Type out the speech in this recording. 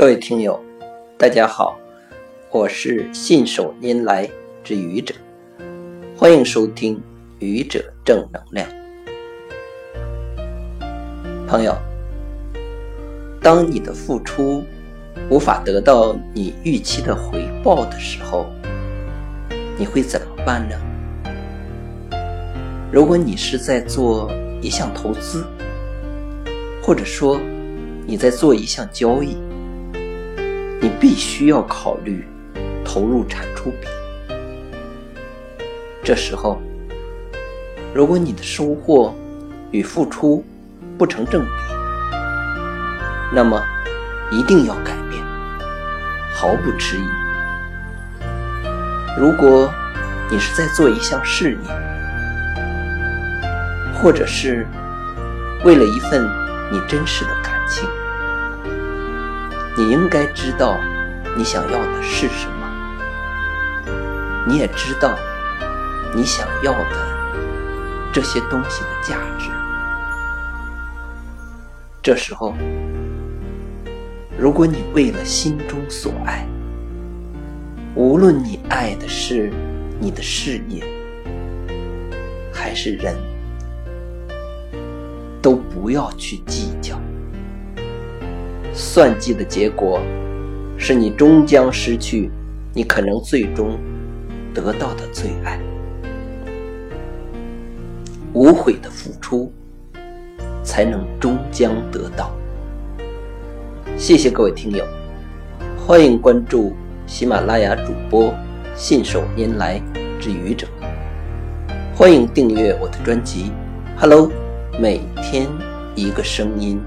各位听友，大家好，我是信手拈来之愚者，欢迎收听愚者正能量。朋友，当你的付出无法得到你预期的回报的时候，你会怎么办呢？如果你是在做一项投资，或者说你在做一项交易，必须要考虑投入产出比。这时候，如果你的收获与付出不成正比，那么一定要改变，毫不迟疑。如果你是在做一项事业，或者是为了一份你真实的感情，你应该知道你想要的是什么，你也知道你想要的这些东西的价值。这时候，如果你为了心中所爱，无论你爱的是你的事业还是人，都不要去计较。算计的结果，是你终将失去你可能最终得到的最爱。无悔的付出，才能终将得到。谢谢各位听友，欢迎关注喜马拉雅主播信手拈来之愚者，欢迎订阅我的专辑。Hello，每天一个声音。